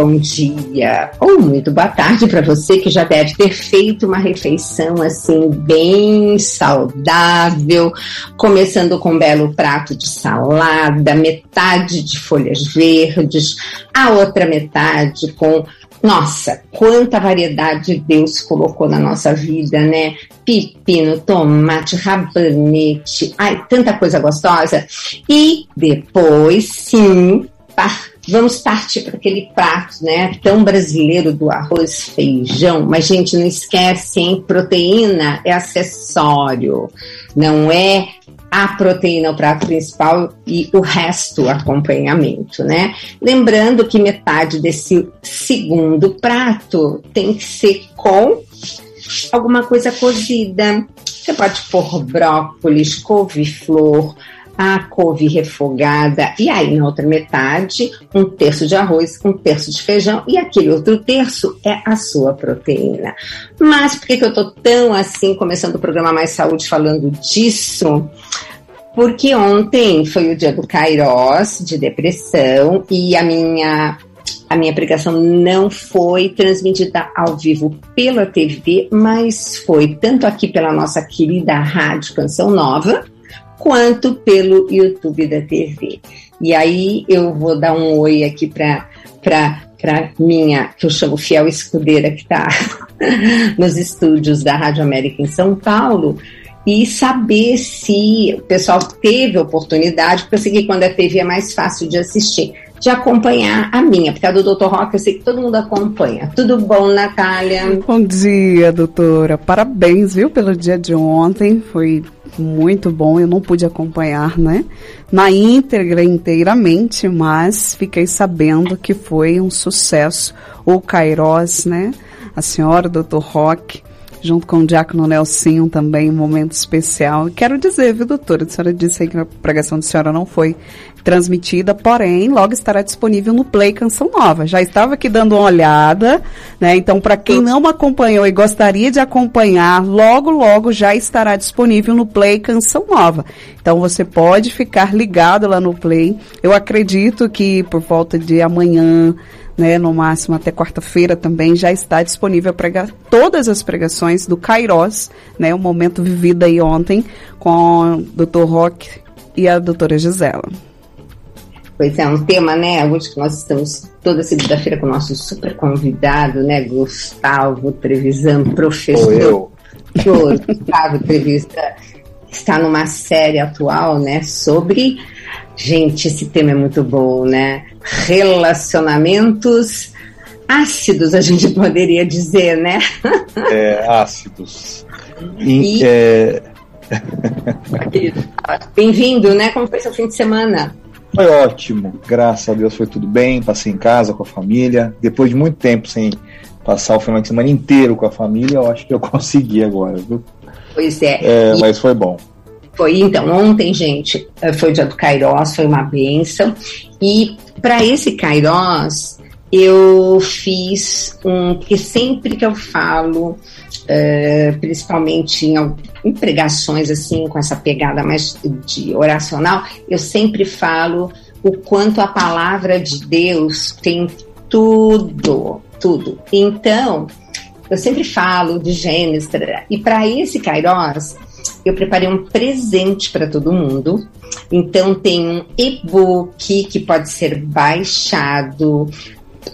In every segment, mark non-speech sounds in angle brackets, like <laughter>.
bom dia ou muito boa tarde para você que já deve ter feito uma refeição assim bem saudável, começando com um belo prato de salada, metade de folhas verdes, a outra metade com nossa, quanta variedade Deus colocou na nossa vida, né? Pepino, tomate, rabanete, ai, tanta coisa gostosa. E depois, sim, vamos partir para aquele prato, né? Tão brasileiro do arroz, feijão. Mas, gente, não esquece, hein? Proteína é acessório, não é a proteína, o prato principal e o resto, acompanhamento, né? Lembrando que metade desse segundo prato tem que ser com alguma coisa cozida. Você pode pôr brócolis, couve-flor, a couve refogada, e aí na outra metade, um terço de arroz, um terço de feijão, e aquele outro terço é a sua proteína. Mas por que, que eu tô tão assim, começando o programa Mais Saúde falando disso? Porque ontem foi o dia do Kairos, de depressão, e a minha a minha pregação não foi transmitida ao vivo pela TV, mas foi tanto aqui pela nossa querida Rádio Canção Nova, quanto pelo YouTube da TV. E aí eu vou dar um oi aqui para para minha, que eu chamo fiel escudeira, que está <laughs> nos estúdios da Rádio América em São Paulo, e saber se o pessoal teve oportunidade, porque eu sei que quando é TV é mais fácil de assistir, de acompanhar a minha, porque a do Dr. Rock eu sei que todo mundo acompanha. Tudo bom, Natália? Bom dia, doutora. Parabéns, viu, pelo dia de ontem. Foi muito bom. Eu não pude acompanhar, né? Na íntegra, inteiramente, mas fiquei sabendo que foi um sucesso. O Kairos, né? A senhora, Dr. Rock junto com o Diácono Nelson também, um momento especial. Quero dizer, viu, doutora, a senhora disse aí que a pregação da senhora não foi transmitida, porém, logo estará disponível no Play Canção Nova. Já estava aqui dando uma olhada, né? Então, para quem não acompanhou e gostaria de acompanhar, logo, logo já estará disponível no Play Canção Nova. Então, você pode ficar ligado lá no Play. Eu acredito que por volta de amanhã, né, no máximo até quarta-feira também já está disponível pregar todas as pregações do Kairos, né, o momento vivido aí ontem com o Dr. Rock e a doutora Gisela. Pois é, um tema, né? Hoje que nós estamos toda segunda-feira com o nosso super convidado, né? Gustavo Trevisan, professor. Gustavo Trevisan está numa série atual, né? Sobre Gente, esse tema é muito bom, né? Relacionamentos ácidos, a gente <laughs> poderia dizer, né? É, ácidos. E, é... Bem-vindo, né? Como foi seu fim de semana? Foi ótimo, graças a Deus foi tudo bem. Passei em casa com a família. Depois de muito tempo sem passar o final de semana inteiro com a família, eu acho que eu <laughs> consegui agora, viu? Pois é. é e... Mas foi bom. Foi, então, ontem, gente, eh, foi o dia do Kairos, foi uma benção. E para esse Kairos, eu fiz um. Porque sempre que eu falo, uh, principalmente em, em, pregações assim, com essa pegada mais de oracional, eu sempre falo o quanto a palavra de Deus tem tudo, tudo. Então, eu sempre falo de Gênesis, e para esse Kairos, eu preparei um presente para todo mundo. Então tem um e-book que pode ser baixado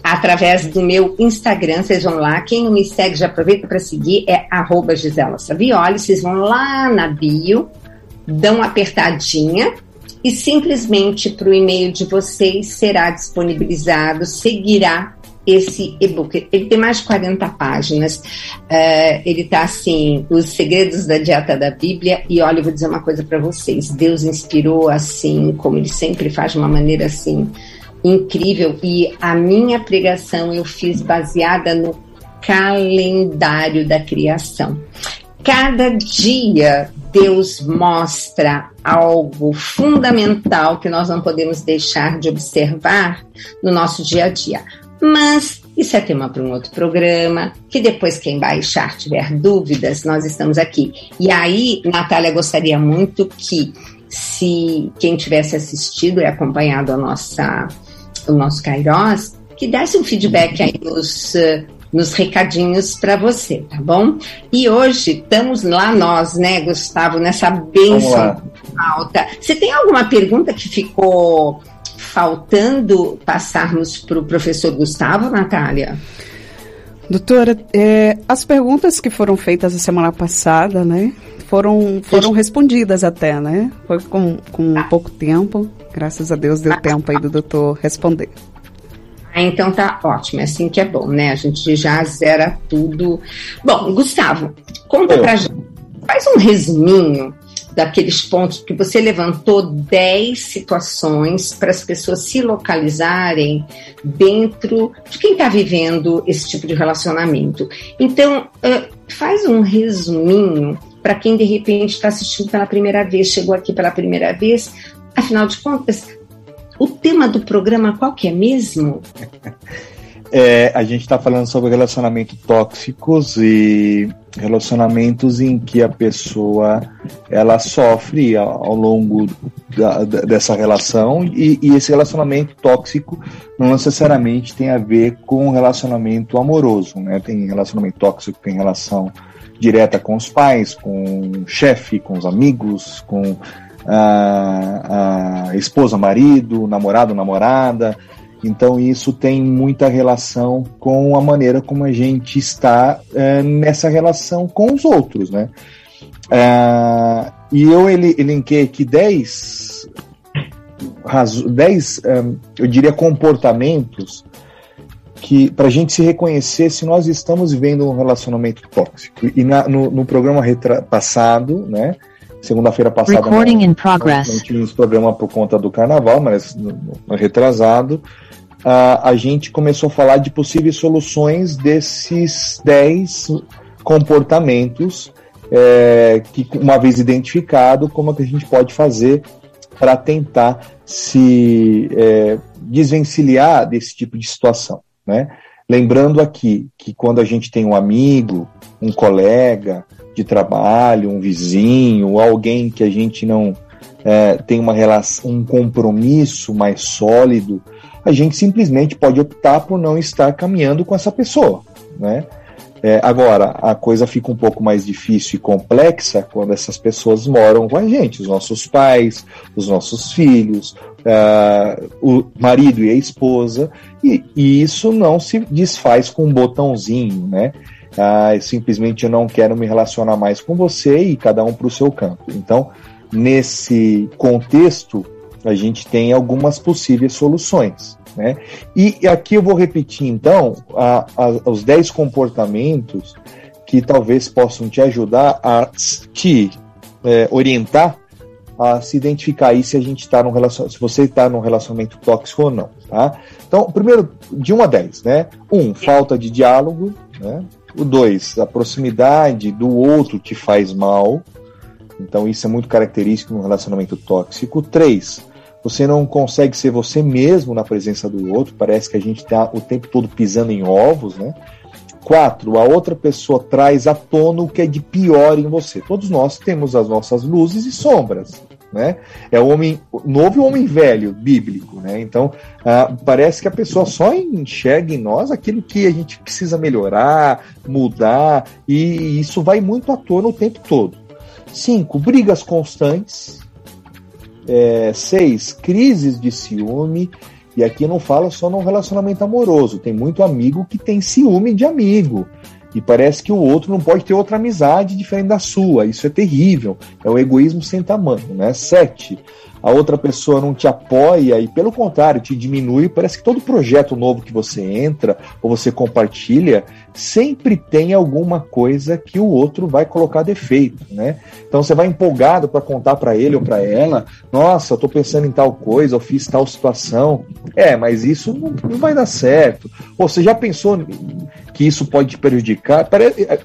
através do meu Instagram, vocês vão lá, quem não me segue já aproveita para seguir, é arroba Gisela Savioli, vocês vão lá na bio, dão uma apertadinha e simplesmente para o e-mail de vocês será disponibilizado, seguirá esse e-book. Ele tem mais de 40 páginas. Uh, ele está assim, os segredos da dieta da Bíblia. E olha, eu vou dizer uma coisa para vocês. Deus inspirou assim, como ele sempre faz de uma maneira assim incrível. E a minha pregação eu fiz baseada no calendário da criação. Cada dia Deus mostra algo fundamental que nós não podemos deixar de observar no nosso dia a dia. Mas isso é tema para um outro programa, que depois quem baixar tiver dúvidas, nós estamos aqui. E aí, Natália, gostaria muito que se quem tivesse assistido e acompanhado a nossa, o nosso Kairos, que desse um feedback aí nos, nos recadinhos para você, tá bom? E hoje estamos lá nós, né, Gustavo, nessa bênção alta. Você tem alguma pergunta que ficou faltando passarmos para o professor Gustavo, Natália? Doutora, é, as perguntas que foram feitas a semana passada, né, foram, foram respondidas até, né? Foi com, com pouco tempo. Graças a Deus deu tempo aí do doutor responder. Ah, então tá ótimo, é assim que é bom, né? A gente já zera tudo. Bom, Gustavo, conta Eu. pra gente, faz um resuminho daqueles pontos que você levantou 10 situações para as pessoas se localizarem dentro de quem está vivendo esse tipo de relacionamento. Então, faz um resuminho para quem de repente está assistindo pela primeira vez, chegou aqui pela primeira vez. Afinal de contas, o tema do programa qual que é mesmo? <laughs> É, a gente está falando sobre relacionamentos tóxicos e relacionamentos em que a pessoa ela sofre ao, longo da, dessa relação e, e, esse relacionamento tóxico não necessariamente tem a ver com relacionamento amoroso, né? Tem relacionamento tóxico tem relação direta com os pais, com o chefe, com os amigos, com a, a esposa, marido, namorado, namorada. Então isso tem muita relação com a maneira como a gente está é, nessa relação com os outros, né? É, e eu ele, elenquei aqui 10, 10 é, eu diria, comportamentos que para a gente se reconhecer se nós estamos vivendo um relacionamento tóxico. E na, no, no, programa passado, né? Segunda-feira passada, Recording in progress. não tínhamos programa por conta do carnaval, mas no, no retrasado, a gente começou a falar de possíveis soluções desses 10 comportamentos é, que, uma vez identificado, como é que a gente pode fazer para tentar se é, desvencilhar desse tipo de situação. Né? Lembrando aqui que quando a gente tem um amigo, um colega de trabalho, um vizinho, alguém que a gente não é, tem uma relação, um compromisso mais sólido, a gente simplesmente pode optar por não estar caminhando com essa pessoa, né? É, agora, a coisa fica um pouco mais difícil e complexa quando essas pessoas moram com a gente, os nossos pais, os nossos filhos, uh, o marido e a esposa, e, e, isso não se desfaz com um botãozinho, né? Ah, simplesmente eu não quero me relacionar mais com você e cada um para o seu campo. Então, nesse contexto, a gente tem algumas possíveis soluções. Né? E aqui eu vou repetir então a, a, os 10 comportamentos que talvez possam te ajudar a te é, orientar a se identificar aí se a gente está num relacionamento, se você está num relacionamento tóxico ou não, tá? Então, primeiro, de 1 a 10, né? Um, falta de diálogo, né? O 2, a proximidade do outro te faz mal. Então, isso é muito característico no relacionamento tóxico. 3, você não consegue ser você mesmo na presença do outro, parece que a gente está o tempo todo pisando em ovos, né? Quatro, a outra pessoa traz à tona o que é de pior em você. Todos nós temos as nossas luzes e sombras, né? É o homem novo e o homem velho, bíblico, né? Então, ah, parece que a pessoa só enxerga em nós aquilo que a gente precisa melhorar, mudar, e isso vai muito à tona o tempo todo. Cinco, brigas constantes. É, seis, crises de ciúme. E aqui não fala só num relacionamento amoroso. Tem muito amigo que tem ciúme de amigo. E parece que o outro não pode ter outra amizade diferente da sua. Isso é terrível. É o egoísmo sem tamanho, né? Sete, a outra pessoa não te apoia e, pelo contrário, te diminui. Parece que todo projeto novo que você entra ou você compartilha sempre tem alguma coisa que o outro vai colocar defeito, né? Então você vai empolgado para contar para ele ou para ela, nossa, eu tô pensando em tal coisa, eu fiz tal situação. É, mas isso não, não vai dar certo. Ou você já pensou que isso pode te prejudicar?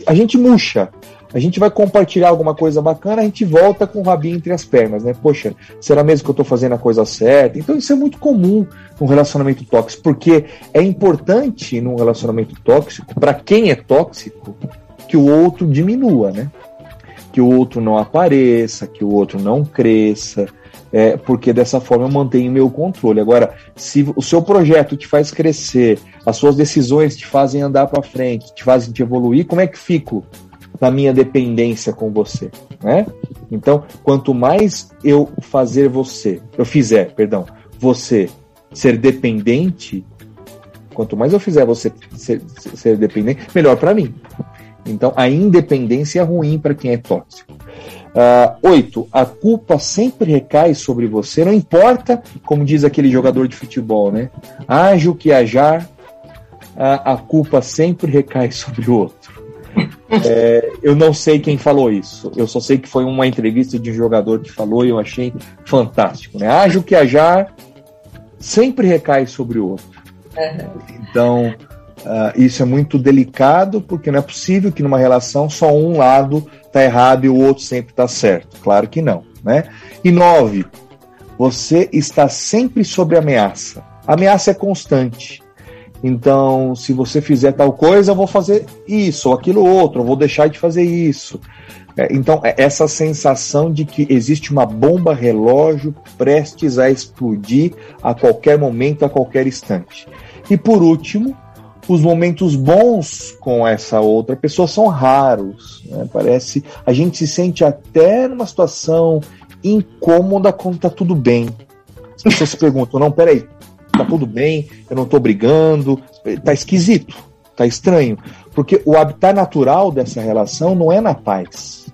A gente murcha a gente vai compartilhar alguma coisa bacana, a gente volta com o rabinho entre as pernas, né? Poxa, será mesmo que eu estou fazendo a coisa certa? Então isso é muito comum num relacionamento tóxico, porque é importante num relacionamento tóxico, para quem é tóxico, que o outro diminua, né? Que o outro não apareça, que o outro não cresça, é, porque dessa forma eu mantenho meu controle. Agora, se o seu projeto te faz crescer, as suas decisões te fazem andar para frente, te fazem te evoluir, como é que fico na minha dependência com você, né? Então, quanto mais eu fazer você, eu fizer, perdão, você ser dependente, quanto mais eu fizer você ser, ser dependente, melhor para mim. Então, a independência é ruim para quem é tóxico. Uh, oito, a culpa sempre recai sobre você, não importa, como diz aquele jogador de futebol, né? Age o que ajar, a, a culpa sempre recai <laughs> sobre o outro. É, eu não sei quem falou isso, eu só sei que foi uma entrevista de um jogador que falou e eu achei fantástico, né? Age o que ajar, sempre recai sobre o outro. Então, uh, isso é muito delicado, porque não é possível que numa relação só um lado está errado e o outro sempre está certo. Claro que não. Né? E nove, você está sempre sob ameaça. Ameaça é constante. Então, se você fizer tal coisa, eu vou fazer isso ou aquilo outro, eu vou deixar de fazer isso. É, então, é essa sensação de que existe uma bomba relógio prestes a explodir a qualquer momento, a qualquer instante. E por último, os momentos bons com essa outra pessoa são raros. Né? Parece. A gente se sente até numa situação incômoda quando tá tudo bem. As pessoas se <laughs> perguntam: não, peraí, tá tudo bem, eu não tô brigando, tá esquisito, tá estranho. Porque o habitat natural dessa relação não é na paz,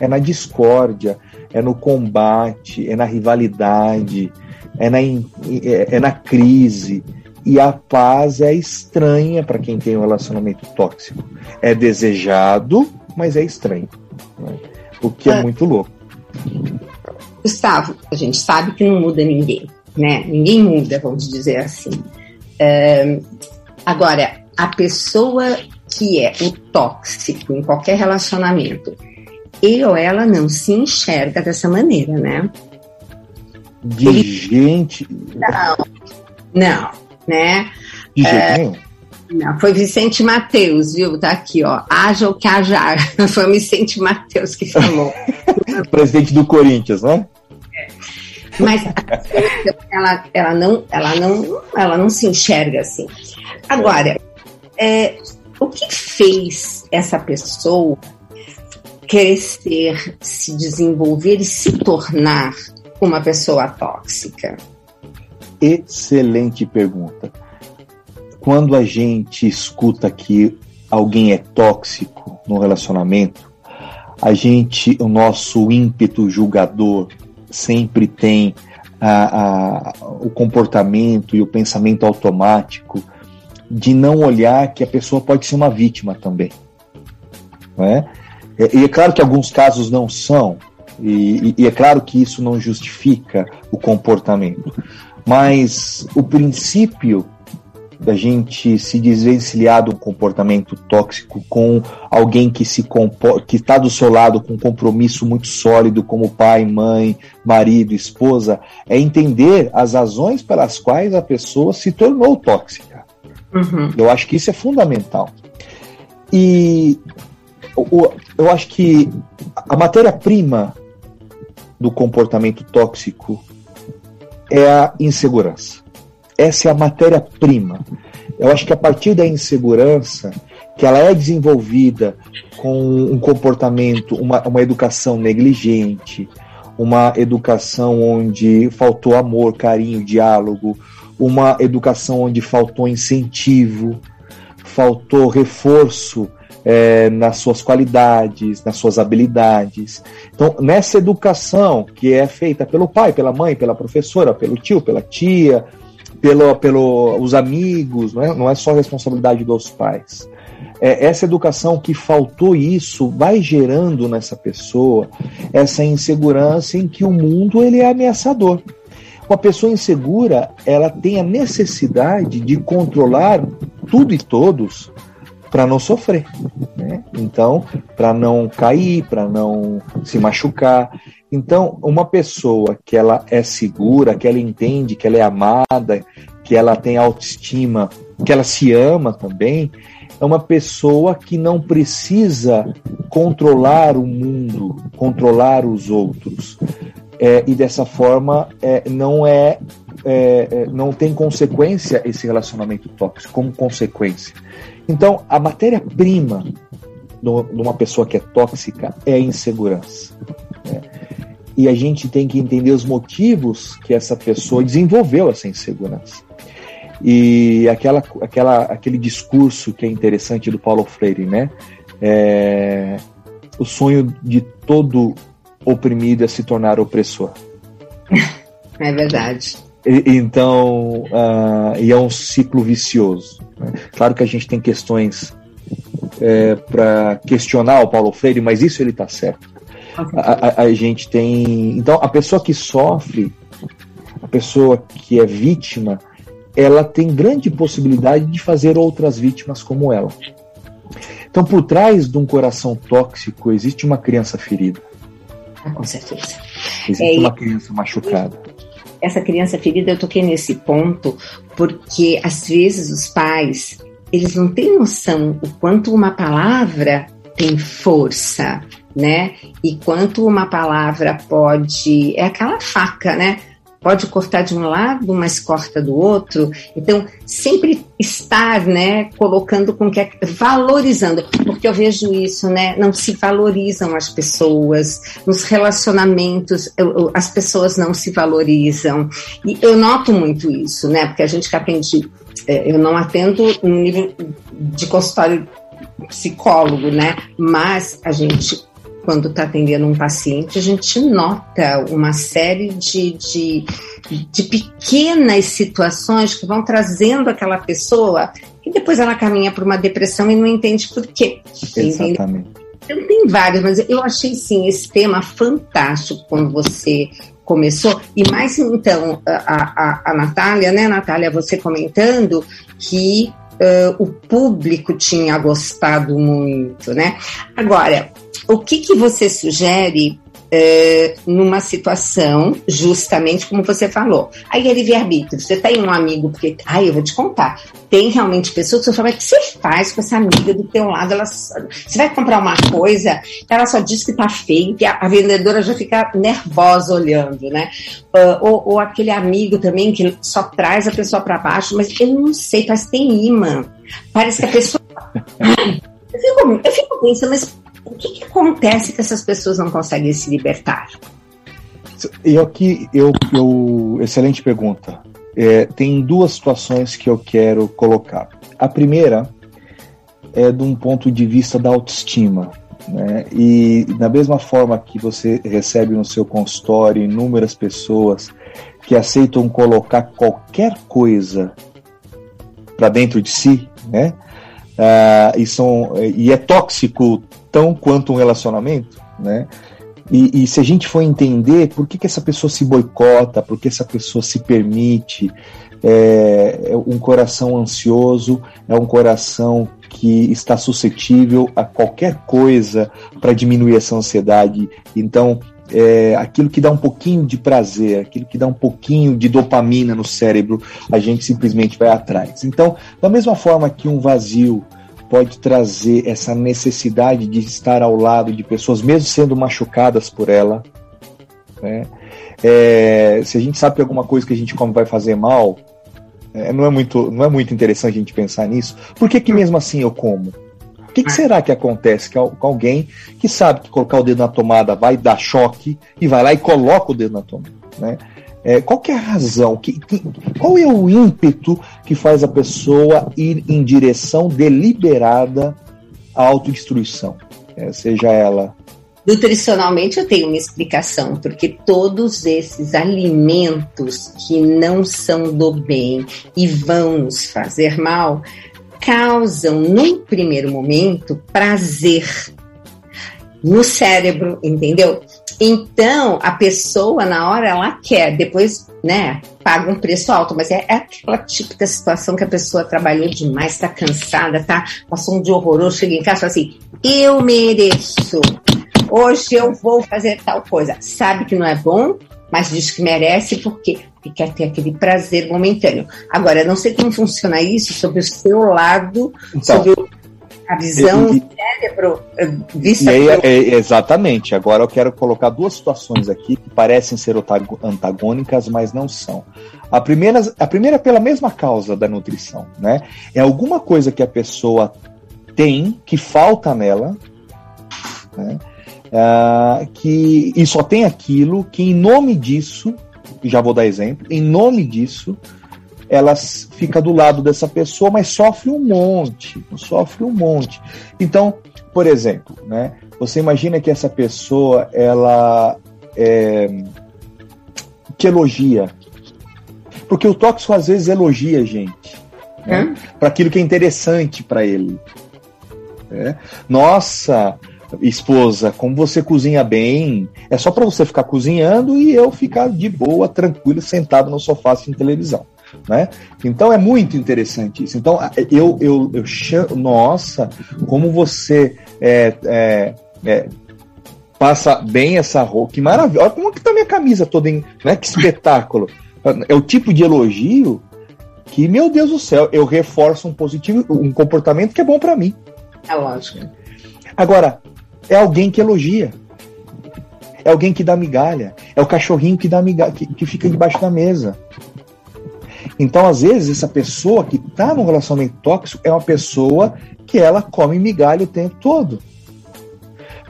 é na discórdia, é no combate, é na rivalidade, é na, é, é na crise e a paz é estranha para quem tem um relacionamento tóxico. É desejado, mas é estranho. Né? O que é, é muito louco. Gustavo, a gente sabe que não muda ninguém, né? Ninguém muda, vamos dizer assim. É, agora, a pessoa que é o tóxico em qualquer relacionamento, ele ou ela não se enxerga dessa maneira, né? De ele... gente. Não, não né? De jeito é, nenhum. Não, foi Vicente Mateus, viu? Tá aqui, ó. Haja o que hajar. <laughs> Foi o Vicente Mateus que falou. <laughs> Presidente do Corinthians, né? Mas ela, ela, não, ela, não, ela não se enxerga assim. Agora, é, o que fez essa pessoa crescer, se desenvolver e se tornar uma pessoa tóxica? Excelente pergunta. Quando a gente escuta que alguém é tóxico no relacionamento, a gente, o nosso ímpeto julgador sempre tem a, a, o comportamento e o pensamento automático de não olhar que a pessoa pode ser uma vítima também. Não é? E é claro que alguns casos não são, e, e, é claro que isso não justifica o comportamento. Mas o princípio da gente se desvencilhar de um comportamento tóxico com alguém que se que está do seu lado com um compromisso muito sólido como pai, mãe, marido, esposa, é entender as razões pelas quais a pessoa se tornou tóxica. Uhum. Eu acho que isso é fundamental. E eu acho que a matéria-prima do comportamento tóxico é a insegurança. Essa é a matéria-prima. Eu acho que a partir da insegurança, que ela é desenvolvida com um comportamento, uma, uma educação negligente, uma educação onde faltou amor, carinho, diálogo, uma educação onde faltou incentivo, faltou reforço é, nas suas qualidades, nas suas habilidades. Então, nessa educação que é feita pelo pai, pela mãe, pela professora, pelo tio, pela tia, pelo, pelo os amigos, não é, não é só responsabilidade dos pais. É, essa educação que faltou isso vai gerando nessa pessoa essa insegurança em que o mundo ele é ameaçador. Uma pessoa insegura, ela tem a necessidade de controlar tudo e todos para não sofrer, né? Então, para não cair, para não se machucar. Então, uma pessoa que ela é segura, que ela entende que ela é amada, que ela tem autoestima, que ela se ama também, é uma pessoa que não precisa controlar o mundo, controlar os outros. é, e dessa forma é, não é, é, é, não tem consequência esse relacionamento tóxico como consequência. Então a matéria-prima de uma pessoa que é tóxica é a insegurança. Né? E a gente tem que entender os motivos que essa pessoa desenvolveu essa insegurança. E aquela, aquela, aquele discurso que é interessante do Paulo Freire, né? É, o sonho de todo oprimido é se tornar opressor. <laughs> É verdade. E, então, uh, e é um ciclo vicioso. Claro que a gente tem questões é, para questionar o Paulo Freire, mas isso ele está certo. A, a, a, gente tem. Então, a pessoa que sofre, a pessoa que é vítima, ela tem grande possibilidade de fazer outras vítimas como ela. Então, por trás de um coração tóxico, existe uma criança ferida. Ah, com certeza. Existe é, uma criança machucada. Essa criança ferida, eu toquei nesse ponto, porque às vezes os pais, eles não têm noção o quanto uma palavra tem força, né? E quanto uma palavra pode. É aquela faca, né? pode cortar de um lado, mas corta do outro. Então, sempre estar, né, colocando com que é, valorizando, porque eu vejo isso, né, não se valorizam as pessoas, nos relacionamentos as pessoas não se valorizam. E eu noto muito isso, né, porque a gente que atende, é, eu não atendo no nível de consultório psicólogo, né, mas a gente quando está atendendo um paciente, a gente nota uma série de, de, de pequenas situações que vão trazendo aquela pessoa e depois ela caminha para uma depressão e não entende por quê. Exatamente. Então, tem vários, mas eu achei sim esse tema fantástico quando você começou. E mais então, a, a, a Natália, né, Natália, você comentando que uh, o público tinha gostado muito, né? Agora, o que, que você sugere é, numa situação, justamente como você falou. Aí é livre-arbítrio. Você tem um amigo, porque, ai, eu vou te contar, tem realmente pessoas que você fala, o que você faz com essa amiga do teu lado? Ela, você vai comprar uma coisa, ela só diz que tá feio, que a, a vendedora já fica nervosa olhando, né? Uh, ou, ou, aquele amigo também que só traz a pessoa para baixo, mas eu não sei, parece que tem imã. Parece que a pessoa. <laughs> eu, fico, eu fico pensando, mas o que, que acontece que essas pessoas não conseguem se libertar? E aqui, eu, eu, excelente pergunta. É, tem duas situações que eu quero colocar. A primeira é de um ponto de vista da autoestima. Né? E da mesma forma que você recebe no seu consultório inúmeras pessoas que aceitam colocar qualquer coisa para dentro de si, né? Ah, e, são, e é tóxico tão quanto um relacionamento, né? E, e, se a gente for entender por que, que essa pessoa se boicota, por que essa pessoa se permite, é, é um coração ansioso, é um coração que está suscetível a qualquer coisa para diminuir essa ansiedade. Então, é, aquilo que dá um pouquinho de prazer, aquilo que dá um pouquinho de dopamina no cérebro, a gente simplesmente vai atrás. Então, da mesma forma que um vazio pode trazer essa necessidade de estar ao lado de pessoas, mesmo sendo machucadas por ela. Né? É, se a gente sabe que alguma coisa que a gente come vai fazer mal, é, não, é muito, não é muito interessante a gente pensar nisso. Por que, que mesmo assim eu como? O que, que será que acontece com alguém que sabe que colocar o dedo na tomada vai dar choque e vai lá e coloca o dedo na tomada? Né? É, qual é a razão? Que, que, qual é o ímpeto que faz a pessoa ir em direção deliberada à autodestruição? É, seja ela. Nutricionalmente eu tenho uma explicação, porque todos esses alimentos que não são do bem e vão nos fazer mal causam, num primeiro momento, prazer no cérebro, entendeu? Então, a pessoa, na hora, ela quer, depois, né, paga um preço alto, mas é, é aquela típica situação que a pessoa trabalhou demais, tá cansada, tá? Passou um dia horroroso, chega em casa e fala assim: eu mereço, hoje eu vou fazer tal coisa. Sabe que não é bom, mas diz que merece porque, porque quer ter aquele prazer momentâneo. Agora, não sei como funciona isso sobre o seu lado, então, sobre a visão do cérebro pro, vista e aí, pro... é, exatamente. Agora eu quero colocar duas situações aqui que parecem ser antagônicas, mas não são. A primeira, a primeira é pela mesma causa da nutrição, né? É alguma coisa que a pessoa tem que falta nela, né? Uh, que e só tem aquilo que em nome disso, já vou dar exemplo, em nome disso ela fica do lado dessa pessoa, mas sofre um monte, sofre um monte. Então, por exemplo, né, você imagina que essa pessoa ela é, te elogia, porque o tóxico às vezes elogia a gente, né, para aquilo que é interessante para ele. Né? Nossa, esposa, como você cozinha bem, é só para você ficar cozinhando e eu ficar de boa, tranquilo, sentado no sofá assistindo televisão. Né? Então é muito interessante isso. Então eu, eu, eu chamo, nossa, como você é, é, é, passa bem essa roupa, que maravilha. Olha como que tá minha camisa toda em, né? Que espetáculo. <laughs> É o tipo de elogio que, meu Deus do céu, eu reforço um positivo, um comportamento que é bom para mim. É lógico. Agora, é alguém que elogia. É alguém que dá migalha. É o cachorrinho que dá migalha, que, que fica debaixo da mesa. Então, às vezes, essa pessoa que está num relacionamento tóxico é uma pessoa que ela come migalha o tempo todo.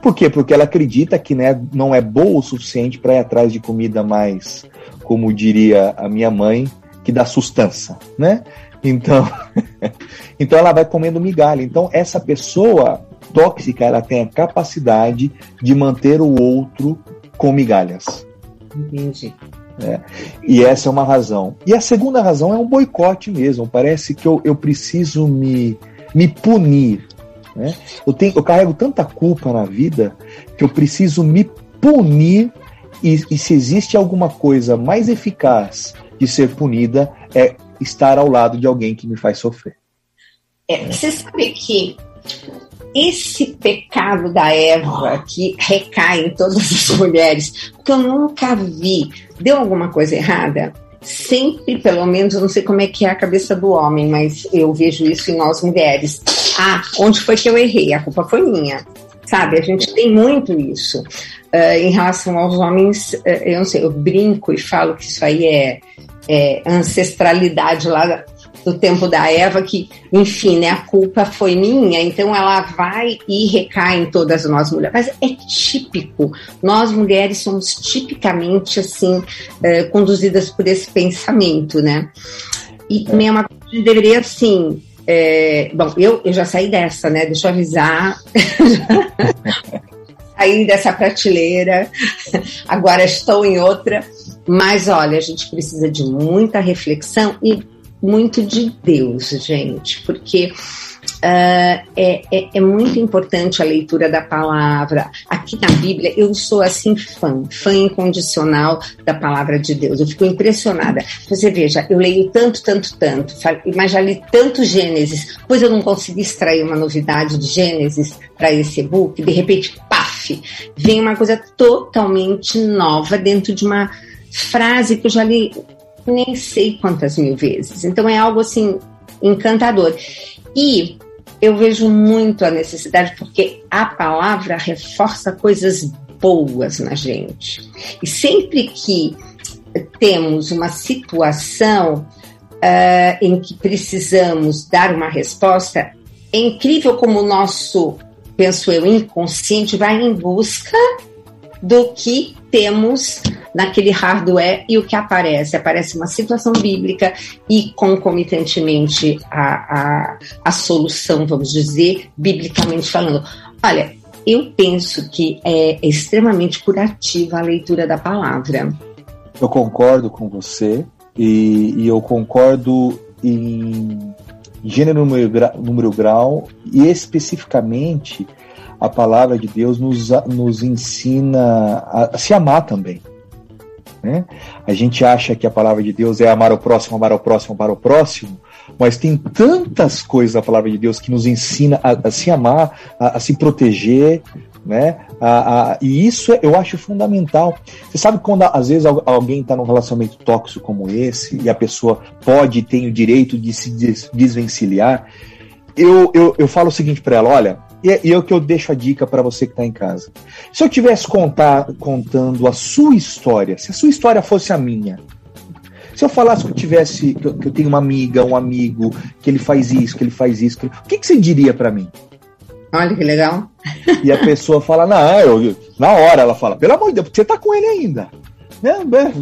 Por quê? Porque ela acredita que né, não é boa o suficiente para ir atrás de comida mais, como diria a minha mãe, que dá sustância, né? Então, <laughs> então ela vai comendo migalha. Então essa pessoa tóxica, ela tem a capacidade de manter o outro com migalhas. Entendi. É. E essa é uma razão. E a segunda razão é um boicote mesmo. Parece que eu, eu preciso me, me punir. Né? Eu, tenho, eu carrego tanta culpa na vida que eu preciso me punir. E, e se existe alguma coisa mais eficaz de ser punida, é estar ao lado de alguém que me faz sofrer. É, você sabe que esse pecado da Eva que recai em todas as <laughs> mulheres, que eu nunca vi, deu alguma coisa errada? Sempre, pelo menos, eu não sei como é que é a cabeça do homem, mas eu vejo isso em nós mulheres. Ah, onde foi que eu errei? A culpa foi minha. Sabe, a gente tem muito isso. Uh, em relação aos homens, uh, eu não sei, eu brinco e falo que isso aí é, é ancestralidade lá do tempo da Eva, que, enfim, né, a culpa foi minha, então ela vai e recai em todas nós mulheres. Mas é típico, nós mulheres somos tipicamente, assim, é, conduzidas por esse pensamento, né? E também é uma coisa que deveria, assim, é, bom, eu, eu já saí dessa, né? Deixa eu avisar. <laughs> saí dessa prateleira, agora estou em outra. Mas olha, a gente precisa de muita reflexão e muito de Deus, gente, porque Uh, é, é, é, muito importante a leitura da palavra. Aqui na Bíblia, eu sou assim fã, fã incondicional da palavra de Deus. Eu fico impressionada. Você veja, eu leio tanto, tanto, tanto, mas já li tanto Gênesis, pois eu não consegui extrair uma novidade de Gênesis para esse e-book. De repente, paf, vem uma coisa totalmente nova dentro de uma frase que eu já li nem sei quantas mil vezes. Então é algo assim encantador. E eu vejo muito a necessidade porque a palavra reforça coisas boas na gente. E sempre que temos uma situação uh, em que precisamos dar uma resposta, é incrível como o nosso, penso eu, inconsciente vai em busca do que temos naquele hardware e o que aparece? Aparece uma situação bíblica e concomitantemente a, a, a solução, vamos dizer, biblicamente falando. Olha, eu penso que é extremamente curativa a leitura da palavra. Eu concordo com você e, e eu concordo em gênero, número, número, grau e especificamente a palavra de Deus nos, nos ensina a, se amar também. Né? A gente acha que a palavra de Deus é amar o próximo, amar o próximo, amar o próximo, mas tem tantas coisas da palavra de Deus que nos ensina a, a se amar, a, a, se proteger, né? A, e isso eu acho fundamental. Você sabe quando às vezes alguém está num relacionamento tóxico como esse e a pessoa pode e tem o direito de se des desvencilhar, eu, eu, eu falo o seguinte para ela: olha, E é, e é o que eu deixo a dica para você que está em casa. Se eu tivesse contar, contando a sua história, se a sua história fosse a minha, se eu falasse que eu tivesse, que eu, que eu tenho uma amiga, um amigo, que ele faz isso, que ele faz isso, que, o que, que você diria para mim? Olha que legal. E a pessoa fala, não, eu, na hora ela fala, pelo amor de Deus, você tá com ele ainda.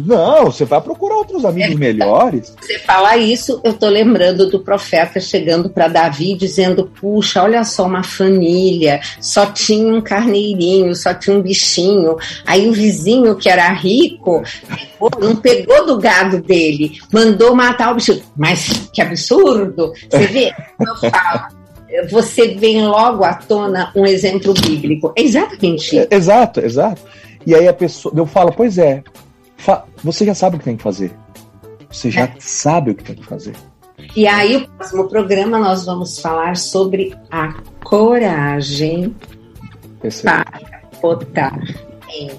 Não, você vai procurar outros amigos é, melhores. Você falar isso, eu tô lembrando do profeta chegando para Davi dizendo: Puxa, olha só uma família, só tinha um carneirinho, só tinha um bichinho. Aí o vizinho, que era rico, pegou, não pegou do gado dele, mandou matar o bichinho. Mas que absurdo! Você vê? Eu falo você vem logo à tona um exemplo bíblico. É exatamente isso. É, exato, exato. E aí a pessoa, eu falo, pois é, você já sabe o que tem que fazer. Você já é. sabe o que tem que fazer. E aí, o próximo programa, nós vamos falar sobre a coragem para botar em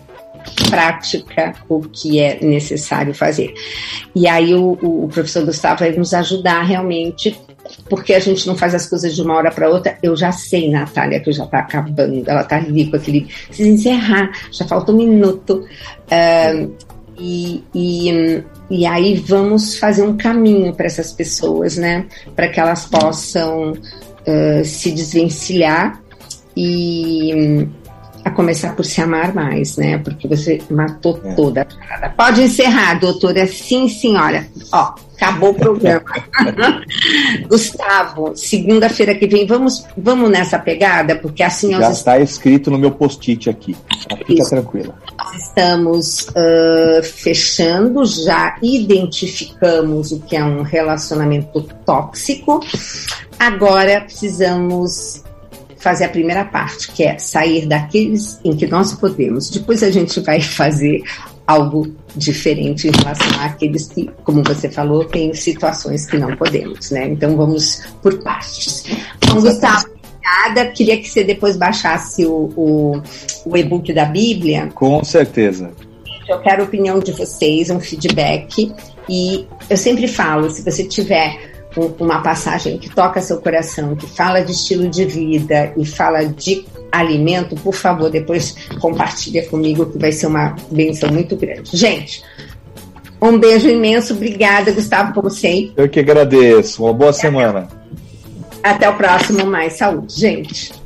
prática o que é necessário fazer. E aí, o, o professor Gustavo vai nos ajudar realmente porque a gente não faz as coisas de uma hora para outra. Eu já sei, Natália, que já está acabando. Ela está ali com aquele. Precisa encerrar, já falta um minuto. Uh, e, e, e aí vamos fazer um caminho para essas pessoas, né? Para que elas possam uh, se desvencilhar e a começar por se amar mais, né? Porque você matou é. toda a parada. Pode encerrar, doutora. Sim, senhora. Ó, acabou o programa. <laughs> Gustavo, segunda-feira que vem, vamos, vamos nessa pegada, porque assim... Já está escrito no meu post-it aqui. Fica Isso. tranquila. Nós estamos uh, fechando, já identificamos o que é um relacionamento tóxico. Agora precisamos fazer a primeira parte, que é sair daqueles em que nós podemos. Depois a gente vai <laughs> fazer algo diferente em relação àqueles que, como você falou, tem situações que não podemos, né? Então vamos por partes. Então, Gustavo, obrigada. Queria que você depois baixasse o, o, o e-book da Bíblia. Com certeza. Eu quero a opinião de vocês, um feedback. E eu sempre falo, se você tiver uma passagem que toca seu coração, que fala de estilo de vida e fala de alimento, por favor, depois compartilha comigo que vai ser uma benção muito grande. Gente, um beijo imenso, obrigada, Gustavo, como sempre. Eu que agradeço. Uma boa semana. Até o próximo, mais saúde, gente.